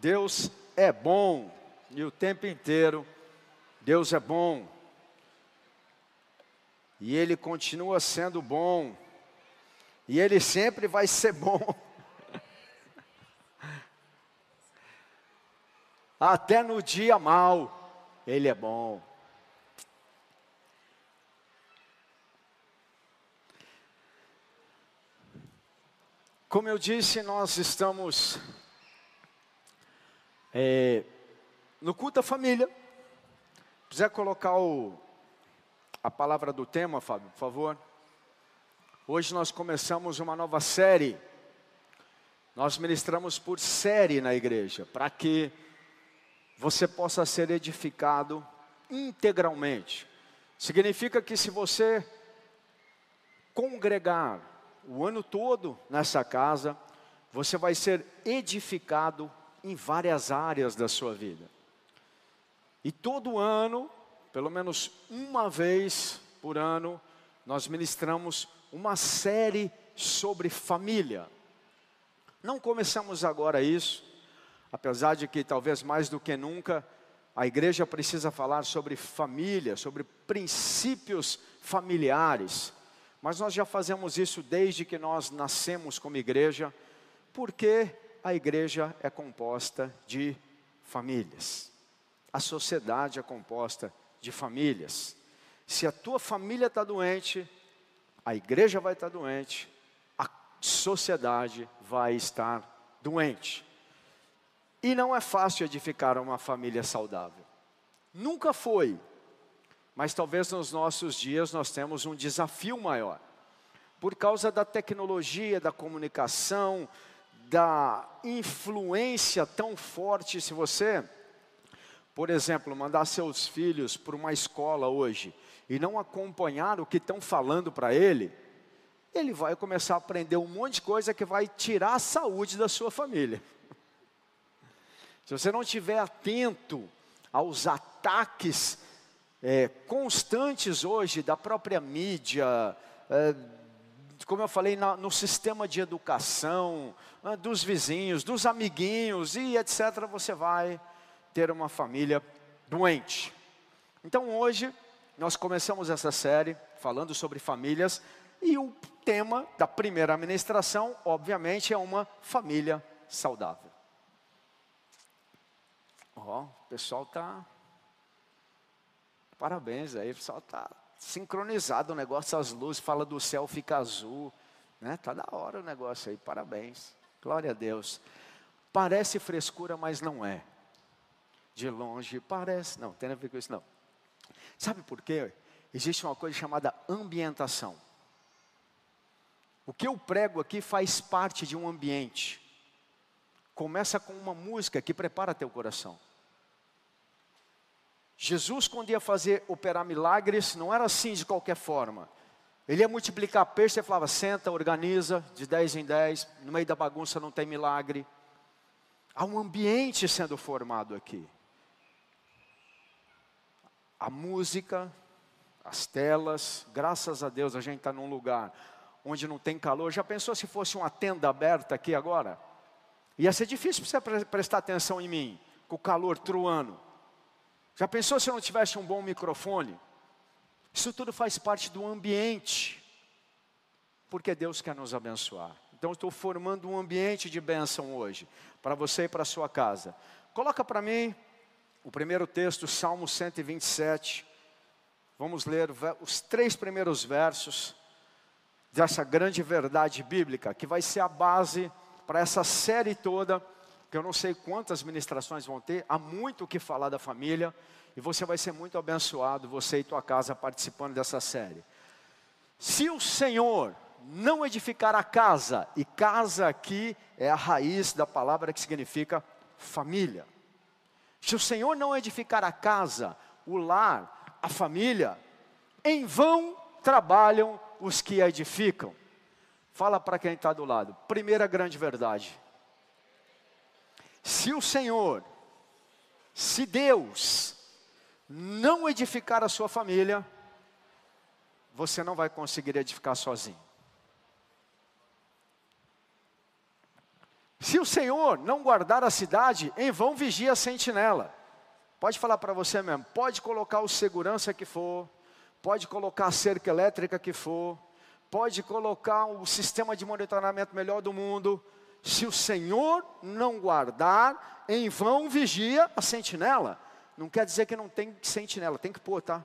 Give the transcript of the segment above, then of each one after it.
Deus é bom e o tempo inteiro Deus é bom. E Ele continua sendo bom. E Ele sempre vai ser bom. Até no dia mal, Ele é bom. Como eu disse, nós estamos é, no culto da família. Quiser colocar o, a palavra do tema, Fábio, por favor. Hoje nós começamos uma nova série. Nós ministramos por série na igreja, para que você possa ser edificado integralmente. Significa que se você congregar o ano todo nessa casa, você vai ser edificado em várias áreas da sua vida. E todo ano, pelo menos uma vez por ano, nós ministramos uma série sobre família. Não começamos agora isso, apesar de que talvez mais do que nunca a igreja precisa falar sobre família, sobre princípios familiares. Mas nós já fazemos isso desde que nós nascemos como igreja, porque a igreja é composta de famílias. A sociedade é composta de famílias. Se a tua família está doente, a igreja vai estar tá doente, a sociedade vai estar doente. E não é fácil edificar uma família saudável. Nunca foi, mas talvez nos nossos dias nós temos um desafio maior. Por causa da tecnologia, da comunicação, da influência tão forte, se você, por exemplo, mandar seus filhos para uma escola hoje e não acompanhar o que estão falando para ele, ele vai começar a aprender um monte de coisa que vai tirar a saúde da sua família. Se você não estiver atento aos ataques é, constantes hoje da própria mídia, é, como eu falei, na, no sistema de educação, né, dos vizinhos, dos amiguinhos e etc., você vai ter uma família doente. Então hoje nós começamos essa série falando sobre famílias e o tema da primeira administração, obviamente, é uma família saudável. Ó, oh, o pessoal está Parabéns aí, o pessoal está sincronizado o negócio, as luzes, fala do céu, fica azul. Né? Tá da hora o negócio aí, parabéns. Glória a Deus. Parece frescura, mas não é. De longe parece, não, tem a ver com isso não. Sabe por quê? Existe uma coisa chamada ambientação. O que eu prego aqui faz parte de um ambiente. Começa com uma música que prepara teu coração. Jesus, quando ia fazer operar milagres, não era assim de qualquer forma. Ele ia multiplicar peixe e falava: senta, organiza, de 10 em 10, no meio da bagunça não tem milagre. Há um ambiente sendo formado aqui. A música, as telas, graças a Deus a gente está num lugar onde não tem calor. Já pensou se fosse uma tenda aberta aqui agora? Ia ser difícil para você prestar atenção em mim, com o calor truando. Já pensou se eu não tivesse um bom microfone? Isso tudo faz parte do ambiente, porque Deus quer nos abençoar. Então, estou formando um ambiente de bênção hoje, para você e para sua casa. Coloca para mim o primeiro texto, Salmo 127. Vamos ler os três primeiros versos dessa grande verdade bíblica, que vai ser a base para essa série toda que eu não sei quantas ministrações vão ter, há muito o que falar da família, e você vai ser muito abençoado, você e tua casa participando dessa série. Se o Senhor não edificar a casa, e casa aqui é a raiz da palavra que significa família. Se o Senhor não edificar a casa, o lar, a família, em vão trabalham os que a edificam. Fala para quem está do lado. Primeira grande verdade. Se o Senhor, se Deus não edificar a sua família, você não vai conseguir edificar sozinho. Se o Senhor não guardar a cidade, em vão vigia a sentinela. Pode falar para você mesmo, pode colocar o segurança que for, pode colocar a cerca elétrica que for, pode colocar o sistema de monitoramento melhor do mundo, se o Senhor não guardar, em vão vigia a sentinela. Não quer dizer que não tem sentinela, tem que pôr, tá?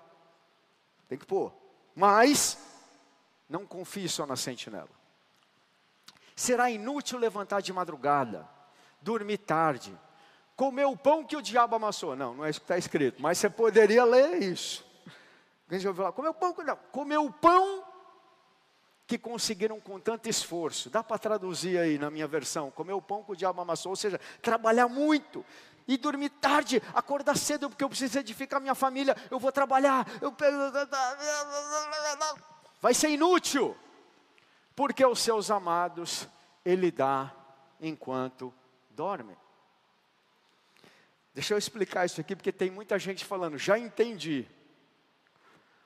Tem que pôr. Mas, não confie só na sentinela. Será inútil levantar de madrugada, dormir tarde, comer o pão que o diabo amassou. Não, não é isso que está escrito, mas você poderia ler isso. A gente ouviu falar, comer o pão, não, comer o pão que conseguiram com tanto esforço. Dá para traduzir aí na minha versão, comer o pão que o diabo amassou, ou seja, trabalhar muito, e dormir tarde, acordar cedo, porque eu preciso edificar minha família, eu vou trabalhar, eu vai ser inútil, porque os seus amados ele dá enquanto dorme. Deixa eu explicar isso aqui, porque tem muita gente falando, já entendi.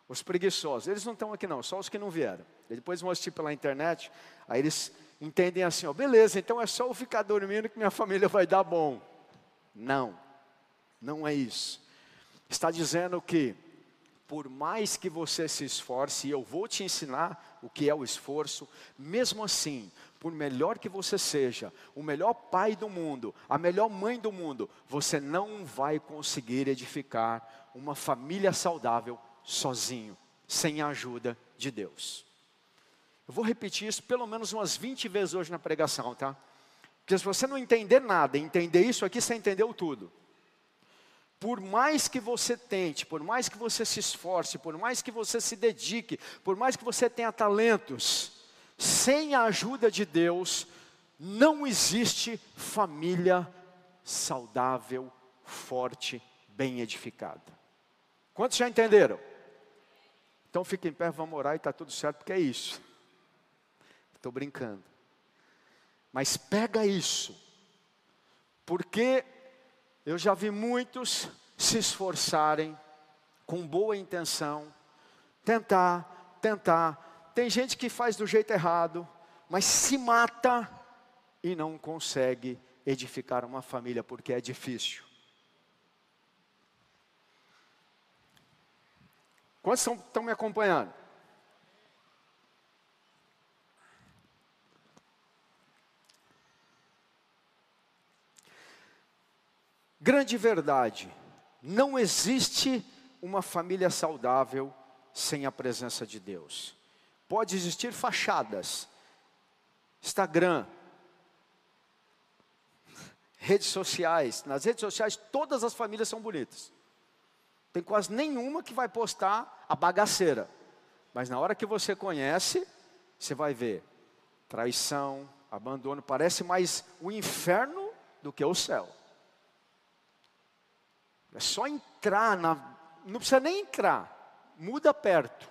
Os preguiçosos, eles não estão aqui não, só os que não vieram. Depois vão assistir pela internet, aí eles entendem assim, ó, beleza, então é só eu ficar dormindo que minha família vai dar bom. Não, não é isso. Está dizendo que, por mais que você se esforce, e eu vou te ensinar o que é o esforço, mesmo assim, por melhor que você seja, o melhor pai do mundo, a melhor mãe do mundo, você não vai conseguir edificar uma família saudável sozinho, sem a ajuda de Deus. Eu vou repetir isso pelo menos umas 20 vezes hoje na pregação, tá? Porque se você não entender nada, entender isso aqui, você entendeu tudo. Por mais que você tente, por mais que você se esforce, por mais que você se dedique, por mais que você tenha talentos, sem a ajuda de Deus, não existe família saudável, forte, bem edificada. Quantos já entenderam? Então fique em pé, vamos orar e está tudo certo, porque é isso. Estou brincando. Mas pega isso, porque eu já vi muitos se esforçarem com boa intenção, tentar, tentar. Tem gente que faz do jeito errado, mas se mata e não consegue edificar uma família porque é difícil. Quantos estão me acompanhando? Grande verdade: não existe uma família saudável sem a presença de Deus. Pode existir fachadas, Instagram, redes sociais. Nas redes sociais, todas as famílias são bonitas. Tem quase nenhuma que vai postar a bagaceira. Mas na hora que você conhece, você vai ver traição, abandono. Parece mais o inferno do que o céu. É só entrar na. Não precisa nem entrar. Muda perto.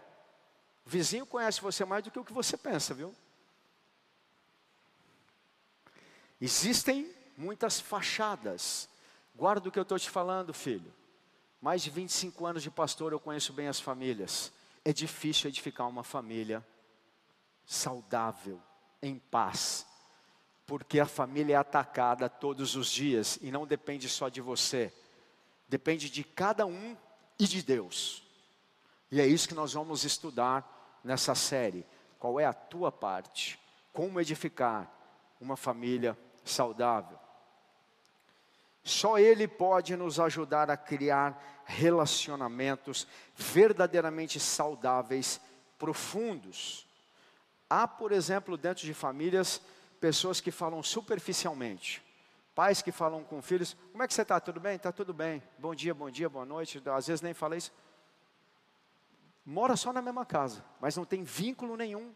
O vizinho conhece você mais do que o que você pensa, viu? Existem muitas fachadas. Guarda o que eu estou te falando, filho. Mais de 25 anos de pastor, eu conheço bem as famílias. É difícil edificar uma família saudável, em paz, porque a família é atacada todos os dias e não depende só de você. Depende de cada um e de Deus. E é isso que nós vamos estudar nessa série. Qual é a tua parte? Como edificar uma família saudável? Só Ele pode nos ajudar a criar relacionamentos verdadeiramente saudáveis, profundos. Há, por exemplo, dentro de famílias, pessoas que falam superficialmente. Pais que falam com filhos, como é que você está? Tudo bem? Está tudo bem. Bom dia, bom dia, boa noite. Às vezes nem fala isso. Mora só na mesma casa, mas não tem vínculo nenhum.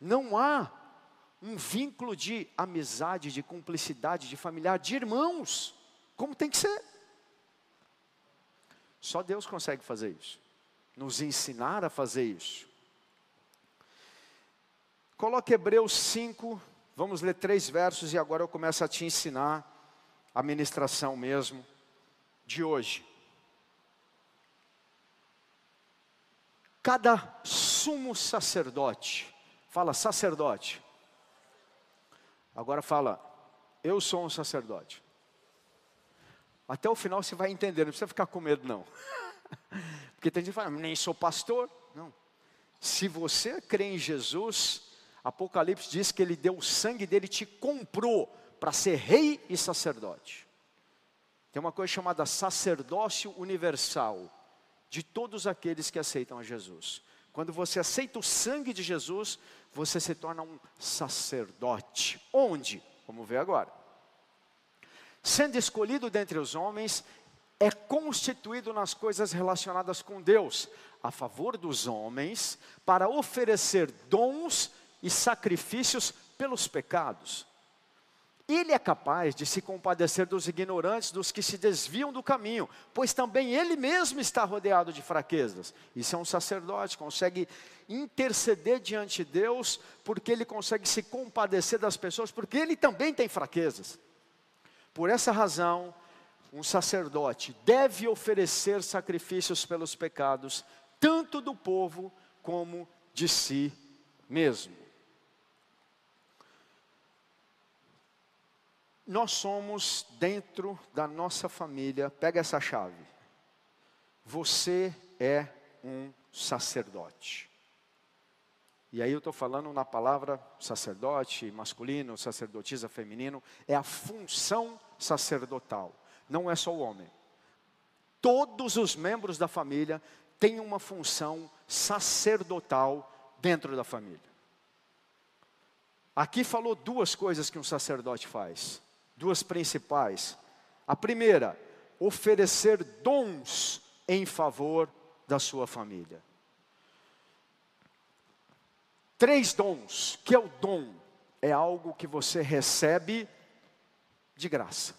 Não há um vínculo de amizade, de cumplicidade, de familiar, de irmãos, como tem que ser. Só Deus consegue fazer isso, nos ensinar a fazer isso. Coloque Hebreus 5, Vamos ler três versos e agora eu começo a te ensinar a ministração mesmo de hoje. Cada sumo sacerdote, fala sacerdote, Agora fala, eu sou um sacerdote. Até o final você vai entender, não precisa ficar com medo não. Porque tem gente que fala, nem sou pastor. Não. Se você crê em Jesus, Apocalipse diz que ele deu o sangue dele, te comprou para ser rei e sacerdote. Tem uma coisa chamada sacerdócio universal de todos aqueles que aceitam a Jesus. Quando você aceita o sangue de Jesus, você se torna um sacerdote. Onde? Vamos ver agora. Sendo escolhido dentre os homens, é constituído nas coisas relacionadas com Deus, a favor dos homens, para oferecer dons e sacrifícios pelos pecados. Ele é capaz de se compadecer dos ignorantes, dos que se desviam do caminho, pois também ele mesmo está rodeado de fraquezas. Isso é um sacerdote, consegue interceder diante de Deus, porque ele consegue se compadecer das pessoas, porque ele também tem fraquezas. Por essa razão, um sacerdote deve oferecer sacrifícios pelos pecados, tanto do povo como de si mesmo. Nós somos dentro da nossa família, pega essa chave. Você é um sacerdote. E aí eu estou falando na palavra sacerdote masculino, sacerdotisa feminino, é a função sacerdotal, não é só o homem. Todos os membros da família têm uma função sacerdotal dentro da família. Aqui falou duas coisas que um sacerdote faz duas principais. A primeira, oferecer dons em favor da sua família. Três dons. Que é o dom? É algo que você recebe de graça,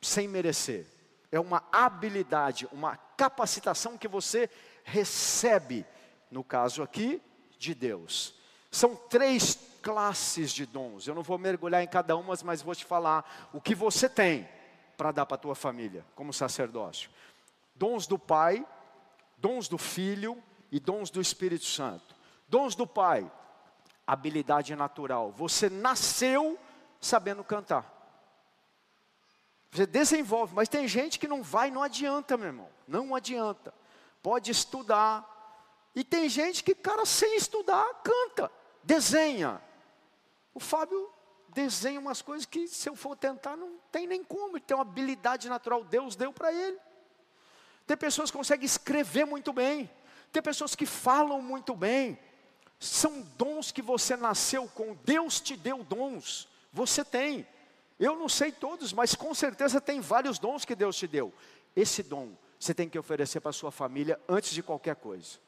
sem merecer. É uma habilidade, uma capacitação que você recebe, no caso aqui, de Deus. São três classes de dons. Eu não vou mergulhar em cada uma, mas vou te falar o que você tem para dar para a tua família, como sacerdócio. Dons do Pai, dons do Filho e dons do Espírito Santo. Dons do Pai, habilidade natural. Você nasceu sabendo cantar. Você desenvolve, mas tem gente que não vai, não adianta, meu irmão. Não adianta. Pode estudar. E tem gente que, cara, sem estudar, canta, desenha, o Fábio desenha umas coisas que, se eu for tentar, não tem nem como. Ele tem uma habilidade natural, Deus deu para ele. Tem pessoas que conseguem escrever muito bem. Tem pessoas que falam muito bem. São dons que você nasceu com. Deus te deu dons. Você tem. Eu não sei todos, mas com certeza tem vários dons que Deus te deu. Esse dom você tem que oferecer para sua família antes de qualquer coisa.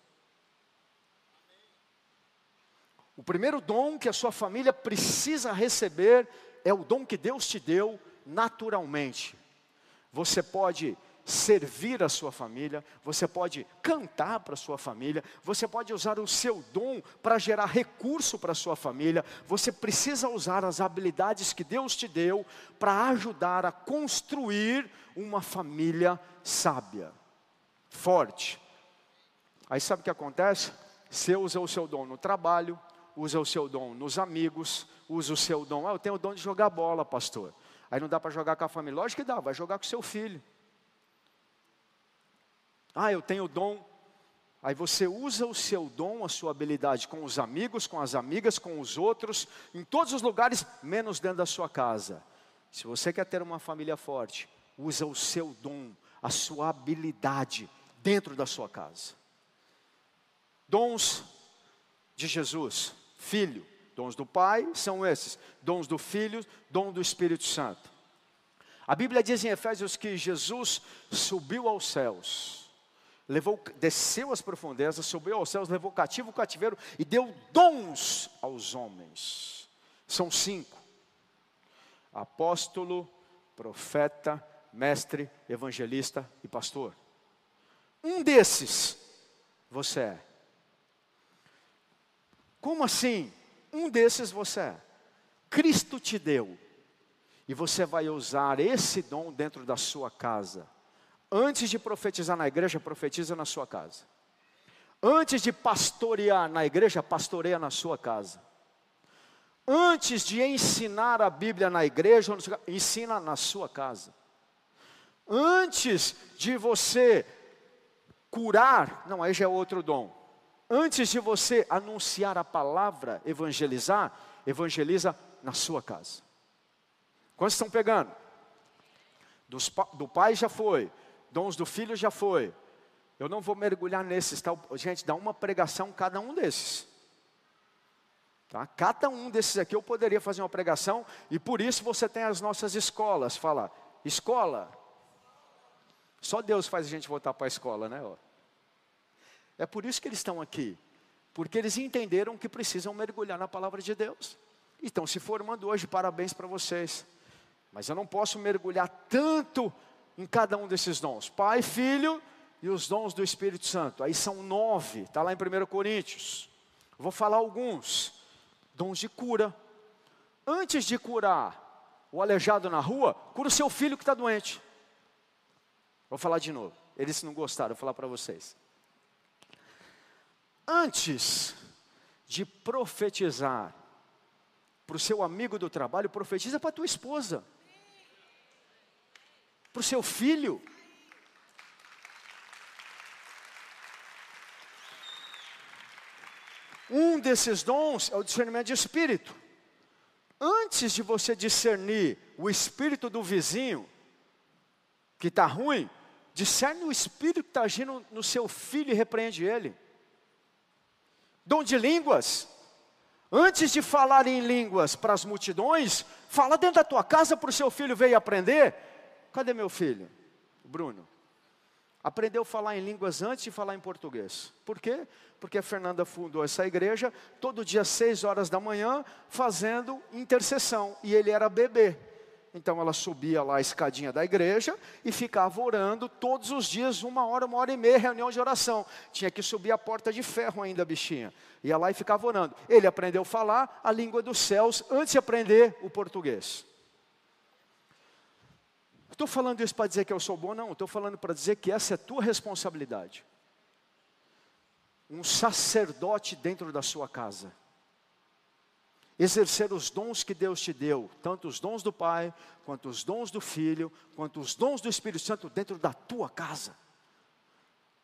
O primeiro dom que a sua família precisa receber é o dom que Deus te deu naturalmente. Você pode servir a sua família, você pode cantar para a sua família, você pode usar o seu dom para gerar recurso para a sua família, você precisa usar as habilidades que Deus te deu para ajudar a construir uma família sábia, forte. Aí sabe o que acontece? Você usa o seu dom no trabalho, usa o seu dom nos amigos, usa o seu dom. Ah, eu tenho o dom de jogar bola, pastor. Aí não dá para jogar com a família. Lógico que dá, vai jogar com seu filho. Ah, eu tenho o dom. Aí você usa o seu dom, a sua habilidade com os amigos, com as amigas, com os outros, em todos os lugares, menos dentro da sua casa. Se você quer ter uma família forte, usa o seu dom, a sua habilidade dentro da sua casa. Dons de Jesus. Filho, dons do Pai são esses, dons do Filho, dom do Espírito Santo. A Bíblia diz em Efésios que Jesus subiu aos céus, levou, desceu às profundezas, subiu aos céus, levou cativo o cativeiro e deu dons aos homens. São cinco: apóstolo, profeta, mestre, evangelista e pastor. Um desses você é. Como assim? Um desses você é. Cristo te deu. E você vai usar esse dom dentro da sua casa. Antes de profetizar na igreja, profetiza na sua casa. Antes de pastorear na igreja, pastoreia na sua casa. Antes de ensinar a Bíblia na igreja, ensina na sua casa. Antes de você curar, não, aí já é outro dom. Antes de você anunciar a palavra, evangelizar, evangeliza na sua casa. Quantos estão pegando? Dos, do pai já foi, dons do filho já foi. Eu não vou mergulhar nesses, tá? gente, dá uma pregação cada um desses. Tá? Cada um desses aqui eu poderia fazer uma pregação, e por isso você tem as nossas escolas. Fala, escola. Só Deus faz a gente voltar para a escola, né? É por isso que eles estão aqui. Porque eles entenderam que precisam mergulhar na palavra de Deus. E estão se formando hoje, parabéns para vocês. Mas eu não posso mergulhar tanto em cada um desses dons. Pai, Filho e os dons do Espírito Santo. Aí são nove, está lá em 1 Coríntios. Vou falar alguns dons de cura. Antes de curar o aleijado na rua, cura o seu filho que está doente. Vou falar de novo. Eles não gostaram, vou falar para vocês. Antes de profetizar para o seu amigo do trabalho, profetiza para a tua esposa, para o seu filho. Um desses dons é o discernimento de espírito. Antes de você discernir o espírito do vizinho, que está ruim, discerne o espírito que está agindo no seu filho e repreende ele. Dom de línguas. Antes de falar em línguas para as multidões, fala dentro da tua casa para o seu filho veio aprender. Cadê meu filho? Bruno aprendeu a falar em línguas antes de falar em português. Por quê? Porque a Fernanda fundou essa igreja, todo dia, seis horas da manhã, fazendo intercessão. E ele era bebê. Então ela subia lá a escadinha da igreja e ficava orando todos os dias, uma hora, uma hora e meia, reunião de oração. Tinha que subir a porta de ferro ainda, bichinha. Ia lá e ficava orando. Ele aprendeu a falar a língua dos céus antes de aprender o português. Estou falando isso para dizer que eu sou bom, não. Estou falando para dizer que essa é tua responsabilidade. Um sacerdote dentro da sua casa. Exercer os dons que Deus te deu, tanto os dons do Pai, quanto os dons do Filho, quanto os dons do Espírito Santo dentro da tua casa.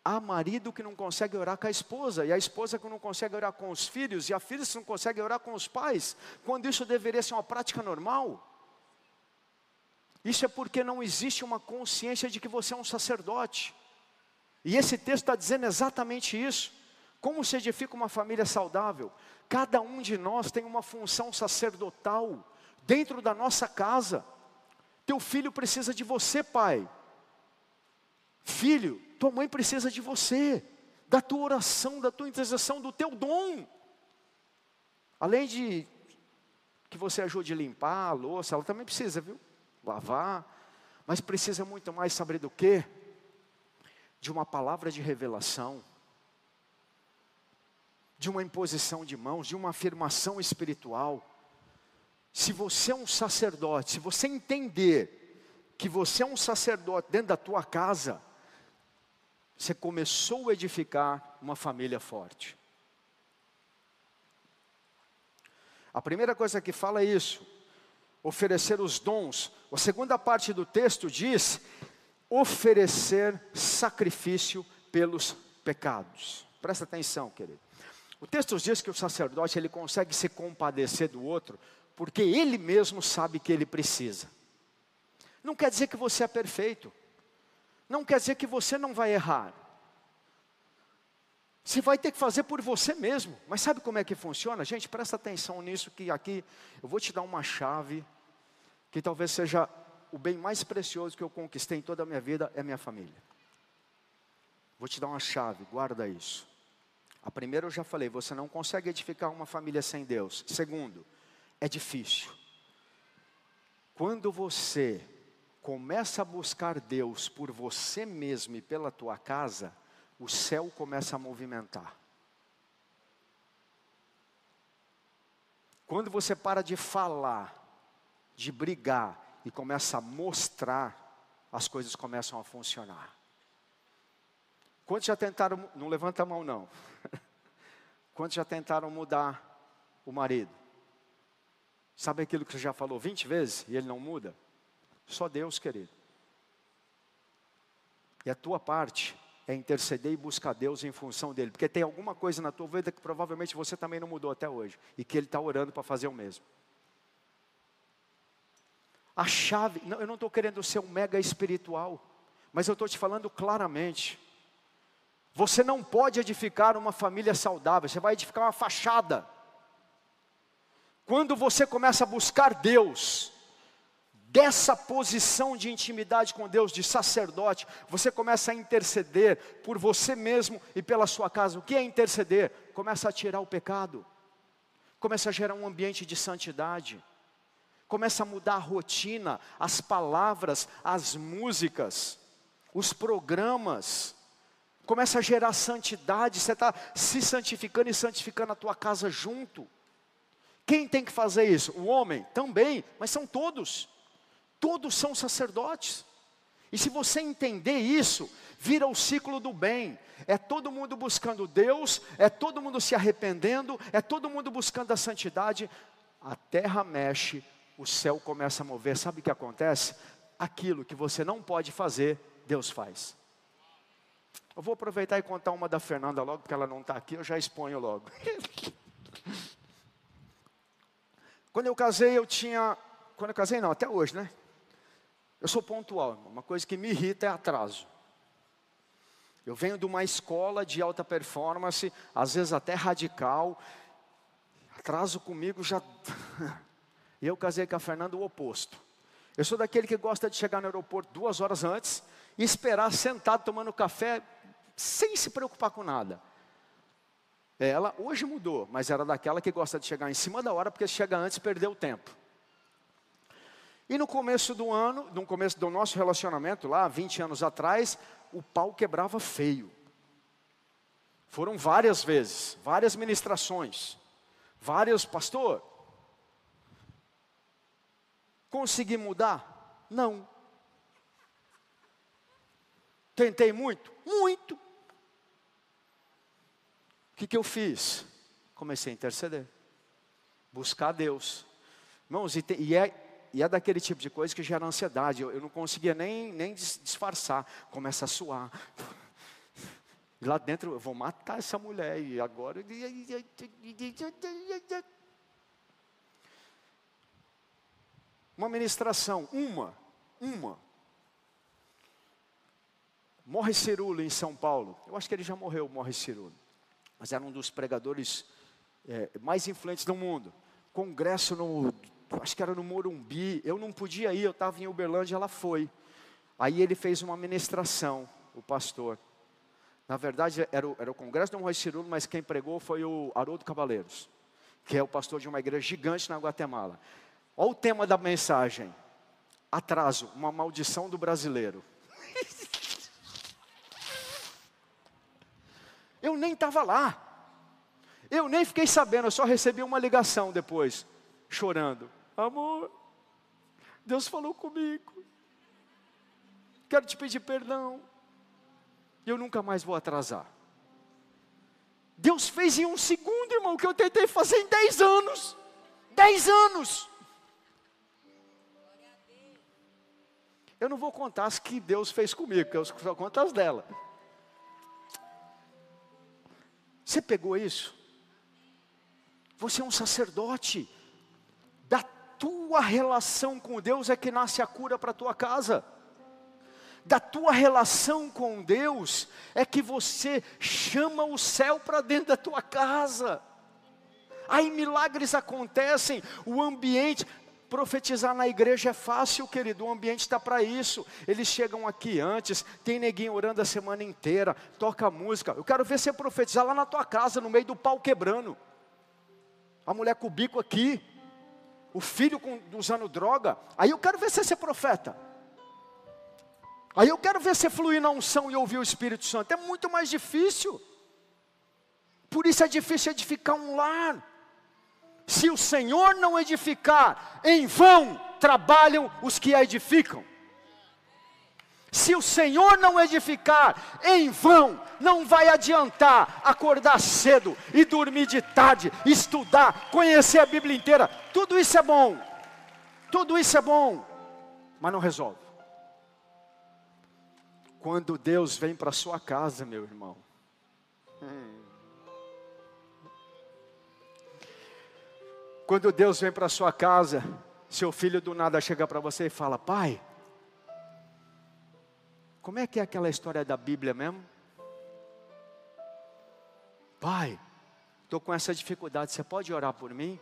Há marido que não consegue orar com a esposa, e a esposa que não consegue orar com os filhos, e a filha que não consegue orar com os pais, quando isso deveria ser uma prática normal. Isso é porque não existe uma consciência de que você é um sacerdote. E esse texto está dizendo exatamente isso. Como se edifica uma família saudável? Cada um de nós tem uma função sacerdotal dentro da nossa casa. Teu filho precisa de você, pai. Filho, tua mãe precisa de você, da tua oração, da tua intercessão, do teu dom. Além de que você ajude a limpar a louça, ela também precisa, viu? lavar, mas precisa muito mais saber do que? De uma palavra de revelação, de uma imposição de mãos, de uma afirmação espiritual. Se você é um sacerdote, se você entender que você é um sacerdote dentro da tua casa, você começou a edificar uma família forte. A primeira coisa que fala é isso oferecer os dons. A segunda parte do texto diz oferecer sacrifício pelos pecados. Presta atenção, querido. O texto diz que o sacerdote ele consegue se compadecer do outro porque ele mesmo sabe que ele precisa. Não quer dizer que você é perfeito. Não quer dizer que você não vai errar. Você vai ter que fazer por você mesmo. Mas sabe como é que funciona? Gente, presta atenção nisso que aqui eu vou te dar uma chave que talvez seja o bem mais precioso que eu conquistei em toda a minha vida é minha família. Vou te dar uma chave, guarda isso. A primeira eu já falei, você não consegue edificar uma família sem Deus. Segundo, é difícil. Quando você começa a buscar Deus por você mesmo e pela tua casa, o céu começa a movimentar. Quando você para de falar, de brigar e começa a mostrar, as coisas começam a funcionar. Quantos já tentaram, não levanta a mão não. Quantos já tentaram mudar o marido? Sabe aquilo que você já falou 20 vezes e ele não muda? Só Deus, querido. E a tua parte é interceder e buscar Deus em função dele, porque tem alguma coisa na tua vida que provavelmente você também não mudou até hoje e que ele está orando para fazer o mesmo. A chave, não, eu não estou querendo ser um mega espiritual, mas eu estou te falando claramente. Você não pode edificar uma família saudável, você vai edificar uma fachada. Quando você começa a buscar Deus, dessa posição de intimidade com Deus, de sacerdote, você começa a interceder por você mesmo e pela sua casa. O que é interceder? Começa a tirar o pecado, começa a gerar um ambiente de santidade, começa a mudar a rotina, as palavras, as músicas, os programas. Começa a gerar santidade, você está se santificando e santificando a tua casa junto. Quem tem que fazer isso? O homem? Também, mas são todos. Todos são sacerdotes. E se você entender isso, vira o ciclo do bem. É todo mundo buscando Deus, é todo mundo se arrependendo, é todo mundo buscando a santidade. A terra mexe, o céu começa a mover. Sabe o que acontece? Aquilo que você não pode fazer, Deus faz. Eu vou aproveitar e contar uma da Fernanda logo, porque ela não está aqui, eu já exponho logo. Quando eu casei, eu tinha. Quando eu casei, não, até hoje, né? Eu sou pontual, uma coisa que me irrita é atraso. Eu venho de uma escola de alta performance, às vezes até radical. Atraso comigo já. e eu casei com a Fernanda o oposto. Eu sou daquele que gosta de chegar no aeroporto duas horas antes e esperar sentado tomando café sem se preocupar com nada. Ela hoje mudou, mas era daquela que gosta de chegar em cima da hora porque se chega antes perdeu o tempo. E no começo do ano, no começo do nosso relacionamento, lá 20 anos atrás, o pau quebrava feio. Foram várias vezes, várias ministrações, vários, pastor, consegui mudar? Não. Tentei muito? Muito. O que, que eu fiz? Comecei a interceder, buscar Deus. Irmãos, e, te, e é e é daquele tipo de coisa que gera ansiedade. Eu, eu não conseguia nem, nem disfarçar. Começa a suar. Lá dentro, eu vou matar essa mulher. E agora. Uma ministração, uma, uma. Morre Cirulo em São Paulo. Eu acho que ele já morreu, Morre Cirulo. Mas era um dos pregadores é, mais influentes do mundo. Congresso no acho que era no Morumbi, eu não podia ir, eu estava em Uberlândia, ela foi. Aí ele fez uma ministração, o pastor. Na verdade, era o, era o congresso do Rui Cirulo, mas quem pregou foi o Haroldo Cavaleiros, que é o pastor de uma igreja gigante na Guatemala. Olha o tema da mensagem: atraso, uma maldição do brasileiro. Eu nem estava lá, eu nem fiquei sabendo, eu só recebi uma ligação depois, chorando. Amor, Deus falou comigo. Quero te pedir perdão. Eu nunca mais vou atrasar. Deus fez em um segundo, irmão, o que eu tentei fazer em dez anos. Dez anos. Eu não vou contar as que Deus fez comigo, eu só conto as dela. Você pegou isso? Você é um sacerdote tua relação com Deus é que nasce a cura para a tua casa. Da tua relação com Deus é que você chama o céu para dentro da tua casa. Aí milagres acontecem, o ambiente, profetizar na igreja é fácil, querido, o ambiente está para isso. Eles chegam aqui antes, tem neguinho orando a semana inteira, toca música. Eu quero ver você profetizar lá na tua casa, no meio do pau quebrando. A mulher com o bico aqui, o filho com, usando droga, aí eu quero ver você ser profeta. Aí eu quero ver você fluir na unção e ouvir o Espírito Santo. É muito mais difícil. Por isso é difícil edificar um lar. Se o Senhor não edificar, em vão trabalham os que a edificam. Se o Senhor não edificar, em vão, não vai adiantar acordar cedo e dormir de tarde, estudar, conhecer a Bíblia inteira. Tudo isso é bom, tudo isso é bom, mas não resolve. Quando Deus vem para sua casa, meu irmão, hum. Quando Deus vem para sua casa, seu filho do nada chega para você e fala: Pai, como é que é aquela história da Bíblia mesmo? Pai, estou com essa dificuldade, você pode orar por mim?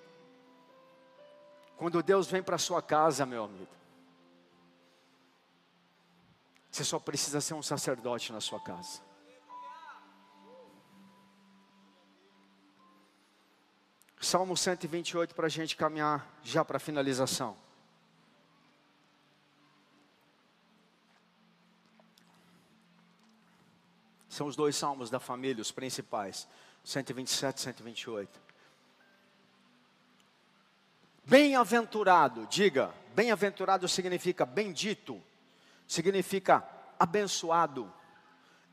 Quando Deus vem para sua casa, meu amigo, você só precisa ser um sacerdote na sua casa. Salmo 128 para a gente caminhar já para a finalização. São os dois salmos da família, os principais. 127 e 128. Bem-aventurado, diga, bem-aventurado significa bendito, significa abençoado,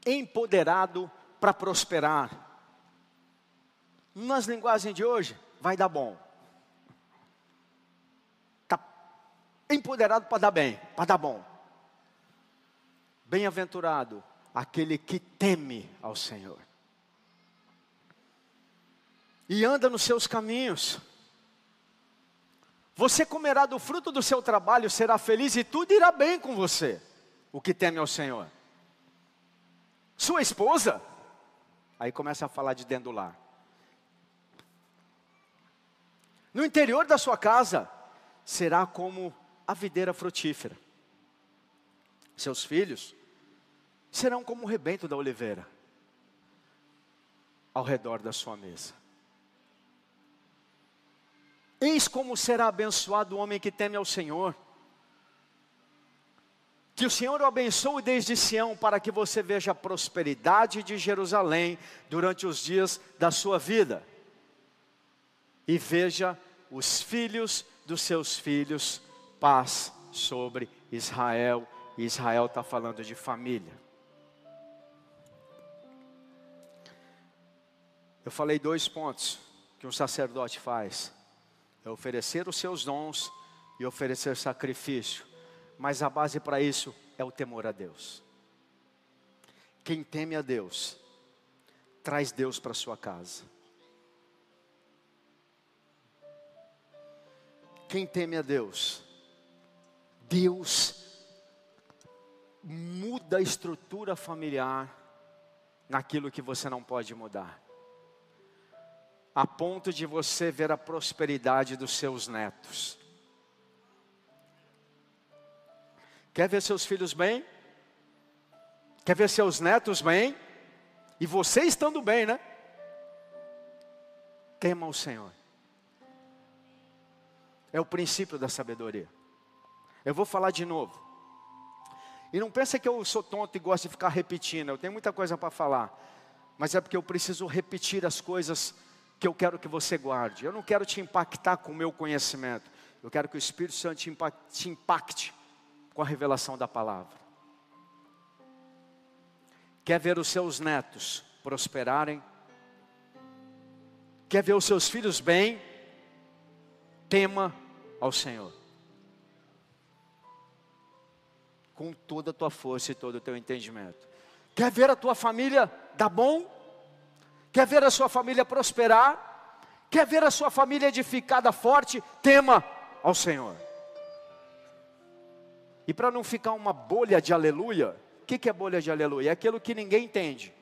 empoderado para prosperar. Nas linguagens de hoje, vai dar bom. Está empoderado para dar bem, para dar bom. Bem-aventurado, aquele que teme ao Senhor e anda nos seus caminhos. Você comerá do fruto do seu trabalho, será feliz e tudo irá bem com você, o que teme ao Senhor. Sua esposa, aí começa a falar de dentro do lar. No interior da sua casa, será como a videira frutífera. Seus filhos serão como o rebento da oliveira ao redor da sua mesa. Eis como será abençoado o homem que teme ao Senhor. Que o Senhor o abençoe desde Sião, para que você veja a prosperidade de Jerusalém durante os dias da sua vida, e veja os filhos dos seus filhos, paz sobre Israel. E Israel está falando de família. Eu falei dois pontos que um sacerdote faz: é oferecer os seus dons e oferecer sacrifício. Mas a base para isso é o temor a Deus. Quem teme a Deus, traz Deus para sua casa. Quem teme a Deus, Deus muda a estrutura familiar naquilo que você não pode mudar a ponto de você ver a prosperidade dos seus netos. Quer ver seus filhos bem? Quer ver seus netos bem? E você estando bem, né? Tema o Senhor. É o princípio da sabedoria. Eu vou falar de novo. E não pensa que eu sou tonto e gosto de ficar repetindo. Eu tenho muita coisa para falar. Mas é porque eu preciso repetir as coisas que eu quero que você guarde. Eu não quero te impactar com o meu conhecimento. Eu quero que o Espírito Santo te impacte, te impacte com a revelação da palavra. Quer ver os seus netos prosperarem? Quer ver os seus filhos bem? Tema ao Senhor. Com toda a tua força e todo o teu entendimento. Quer ver a tua família dar bom? Quer ver a sua família prosperar? Quer ver a sua família edificada forte? Tema ao Senhor. E para não ficar uma bolha de aleluia, o que, que é bolha de aleluia? É aquilo que ninguém entende.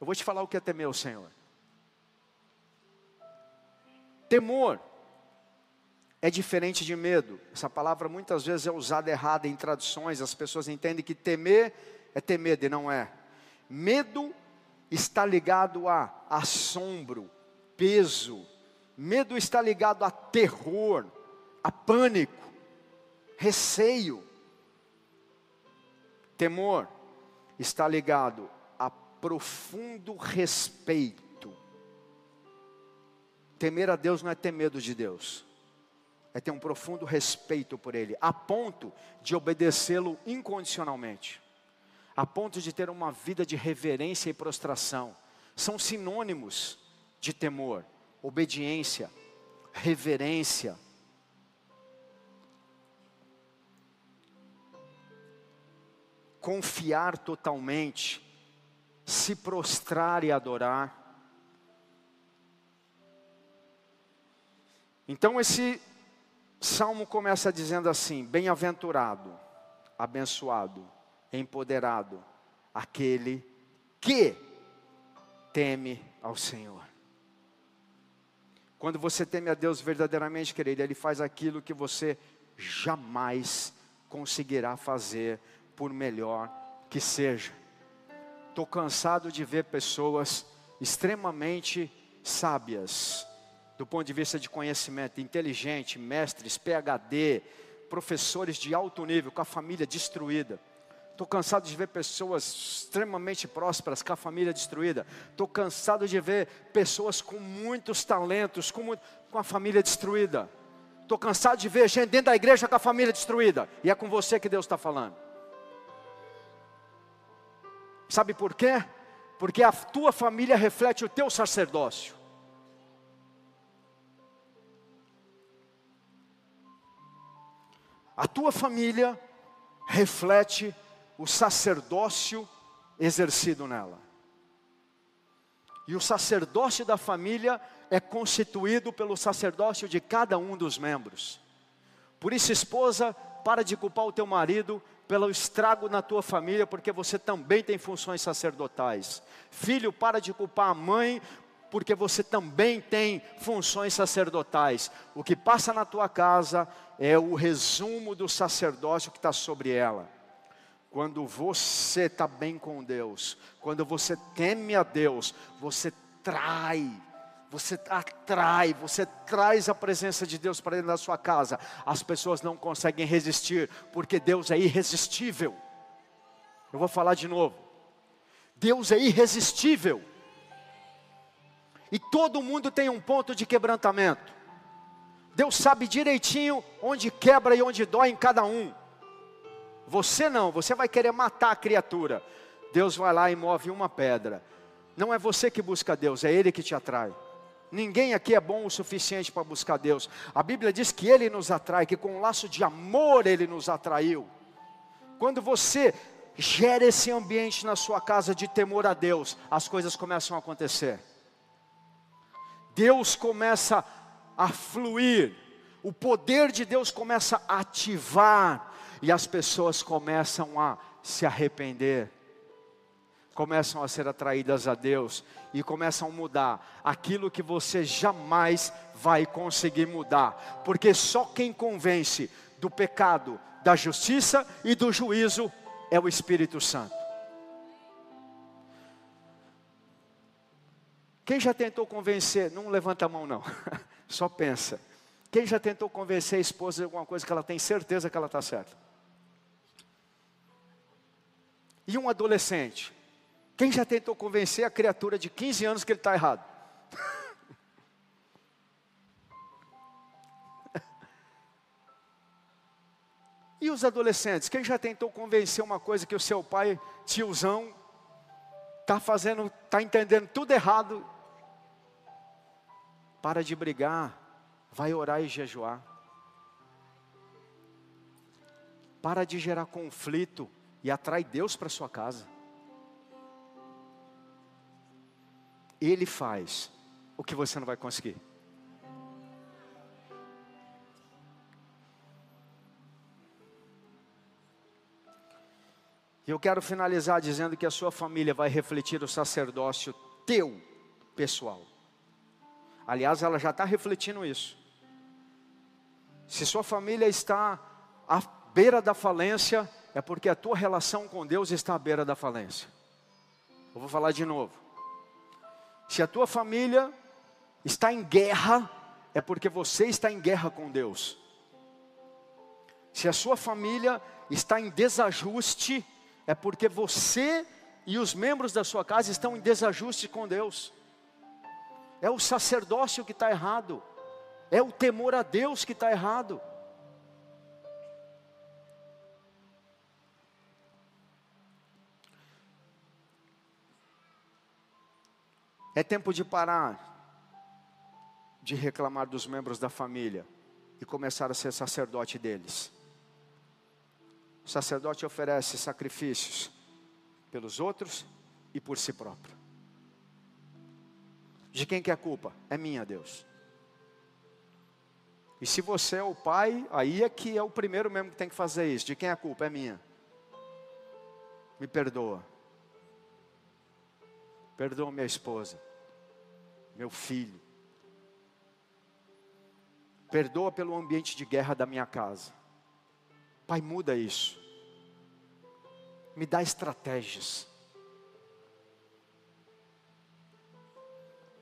Eu vou te falar o que é temer ao Senhor. Temor é diferente de medo. Essa palavra muitas vezes é usada errada em traduções. As pessoas entendem que temer é ter medo e não é. Medo está ligado a assombro, peso. Medo está ligado a terror, a pânico, receio. Temor está ligado a profundo respeito. Temer a Deus não é ter medo de Deus. É ter um profundo respeito por Ele, a ponto de obedecê-lo incondicionalmente, a ponto de ter uma vida de reverência e prostração. São sinônimos de temor, obediência, reverência. Confiar totalmente, se prostrar e adorar. Então esse salmo começa dizendo assim: Bem-aventurado, abençoado, empoderado, aquele que teme ao Senhor. Quando você teme a Deus verdadeiramente, querido, Ele faz aquilo que você jamais conseguirá fazer, por melhor que seja. Estou cansado de ver pessoas extremamente sábias, do ponto de vista de conhecimento, inteligente, mestres, PhD, professores de alto nível, com a família destruída. Estou cansado de ver pessoas extremamente prósperas com a família destruída. Estou cansado de ver pessoas com muitos talentos, com, muito, com a família destruída. Estou cansado de ver gente dentro da igreja com a família destruída. E é com você que Deus está falando. Sabe por quê? Porque a tua família reflete o teu sacerdócio. A tua família reflete o sacerdócio exercido nela. E o sacerdócio da família é constituído pelo sacerdócio de cada um dos membros. Por isso, esposa, para de culpar o teu marido pelo estrago na tua família, porque você também tem funções sacerdotais. Filho, para de culpar a mãe, porque você também tem funções sacerdotais. O que passa na tua casa é o resumo do sacerdócio que está sobre ela. Quando você está bem com Deus, quando você teme a Deus, você trai, você atrai, você traz a presença de Deus para dentro da sua casa. As pessoas não conseguem resistir, porque Deus é irresistível. Eu vou falar de novo. Deus é irresistível. E todo mundo tem um ponto de quebrantamento. Deus sabe direitinho onde quebra e onde dói em cada um. Você não, você vai querer matar a criatura. Deus vai lá e move uma pedra. Não é você que busca Deus, é Ele que te atrai. Ninguém aqui é bom o suficiente para buscar Deus. A Bíblia diz que Ele nos atrai, que com um laço de amor Ele nos atraiu. Quando você gera esse ambiente na sua casa de temor a Deus, as coisas começam a acontecer. Deus começa a fluir, o poder de Deus começa a ativar e as pessoas começam a se arrepender, começam a ser atraídas a Deus e começam a mudar aquilo que você jamais vai conseguir mudar, porque só quem convence do pecado, da justiça e do juízo é o Espírito Santo. Quem já tentou convencer, não levanta a mão não, só pensa. Quem já tentou convencer a esposa de alguma coisa que ela tem certeza que ela está certa? E um adolescente? Quem já tentou convencer a criatura de 15 anos que ele está errado? e os adolescentes? Quem já tentou convencer uma coisa que o seu pai, tiozão, está fazendo, está entendendo tudo errado? Para de brigar, vai orar e jejuar. Para de gerar conflito e atrai Deus para sua casa. Ele faz o que você não vai conseguir. Eu quero finalizar dizendo que a sua família vai refletir o sacerdócio teu pessoal. Aliás, ela já está refletindo isso. Se sua família está à beira da falência, é porque a tua relação com Deus está à beira da falência. Eu vou falar de novo. Se a tua família está em guerra, é porque você está em guerra com Deus. Se a sua família está em desajuste, é porque você e os membros da sua casa estão em desajuste com Deus. É o sacerdócio que está errado. É o temor a Deus que está errado. É tempo de parar de reclamar dos membros da família e começar a ser sacerdote deles. O sacerdote oferece sacrifícios pelos outros e por si próprio. De quem que é a culpa? É minha, Deus. E se você é o pai, aí é que é o primeiro mesmo que tem que fazer isso. De quem é a culpa? É minha. Me perdoa. Perdoa minha esposa, meu filho. Perdoa pelo ambiente de guerra da minha casa. Pai, muda isso. Me dá estratégias.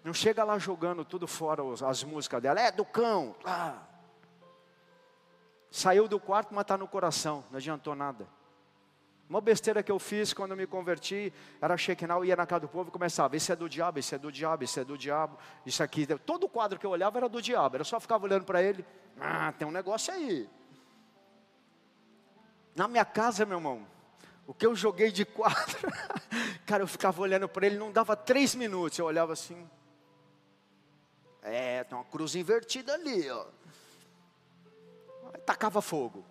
Não chega lá jogando tudo fora as músicas dela. É do cão. Ah. Saiu do quarto, mas está no coração. Não adiantou nada. Uma besteira que eu fiz quando me converti era Shekinah, eu ia na casa do povo e começava, isso é do diabo, isso é do diabo, isso é do diabo, isso aqui. Todo quadro que eu olhava era do diabo, eu só ficava olhando para ele, ah, tem um negócio aí. Na minha casa, meu irmão, o que eu joguei de quadro, cara, eu ficava olhando para ele, não dava três minutos, eu olhava assim, é, tem uma cruz invertida ali, ó. Aí tacava fogo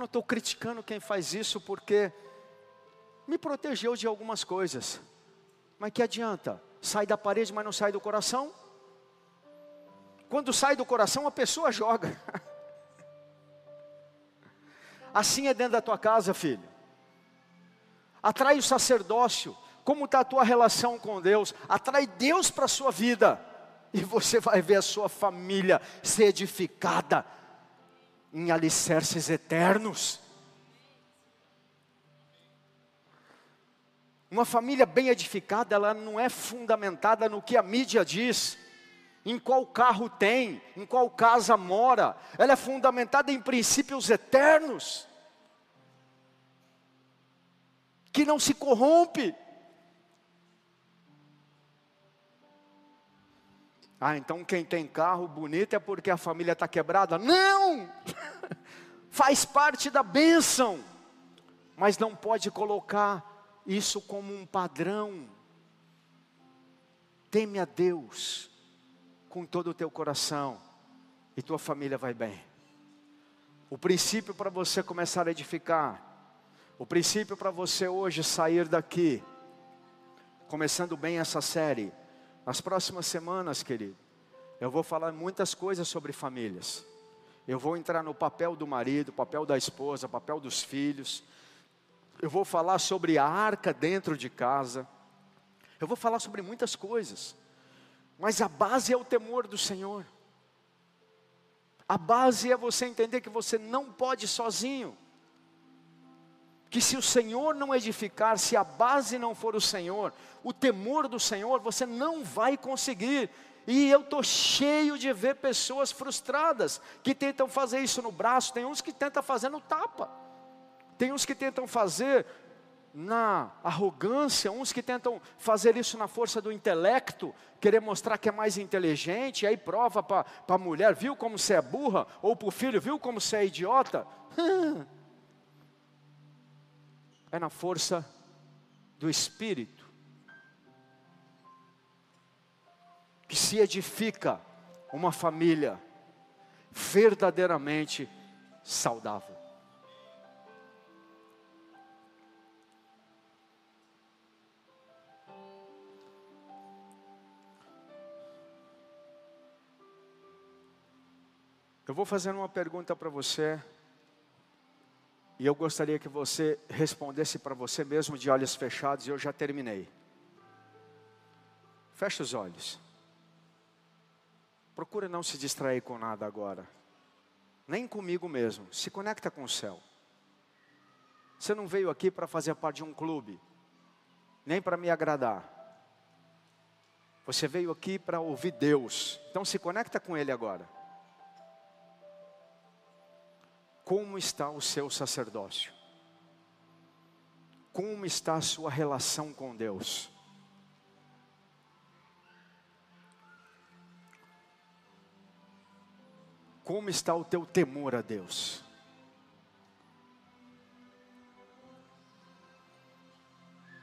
não estou criticando quem faz isso porque me protegeu de algumas coisas. Mas que adianta? Sai da parede, mas não sai do coração? Quando sai do coração, a pessoa joga. Assim é dentro da tua casa, filho. Atrai o sacerdócio. Como está a tua relação com Deus? Atrai Deus para a sua vida. E você vai ver a sua família ser edificada em alicerces eternos. Uma família bem edificada, ela não é fundamentada no que a mídia diz, em qual carro tem, em qual casa mora, ela é fundamentada em princípios eternos, que não se corrompe. Ah, então quem tem carro bonito é porque a família está quebrada? Não! Faz parte da bênção, mas não pode colocar isso como um padrão. Teme a Deus com todo o teu coração e tua família vai bem. O princípio para você começar a edificar, o princípio para você hoje sair daqui, começando bem essa série, nas próximas semanas, querido, eu vou falar muitas coisas sobre famílias. Eu vou entrar no papel do marido, papel da esposa, papel dos filhos. Eu vou falar sobre a arca dentro de casa. Eu vou falar sobre muitas coisas. Mas a base é o temor do Senhor. A base é você entender que você não pode sozinho que se o Senhor não edificar, se a base não for o Senhor, o temor do Senhor, você não vai conseguir. E eu estou cheio de ver pessoas frustradas que tentam fazer isso no braço, tem uns que tentam fazer no tapa, tem uns que tentam fazer na arrogância, uns que tentam fazer isso na força do intelecto, querer mostrar que é mais inteligente, e aí prova para a mulher, viu como você é burra, ou para o filho, viu como você é idiota. é na força do Espírito que se edifica uma família verdadeiramente saudável. Eu vou fazer uma pergunta para você. E eu gostaria que você respondesse para você mesmo de olhos fechados, e eu já terminei. Feche os olhos. Procure não se distrair com nada agora. Nem comigo mesmo. Se conecta com o céu. Você não veio aqui para fazer parte de um clube, nem para me agradar. Você veio aqui para ouvir Deus. Então se conecta com Ele agora. Como está o seu sacerdócio? Como está a sua relação com Deus? Como está o teu temor a Deus?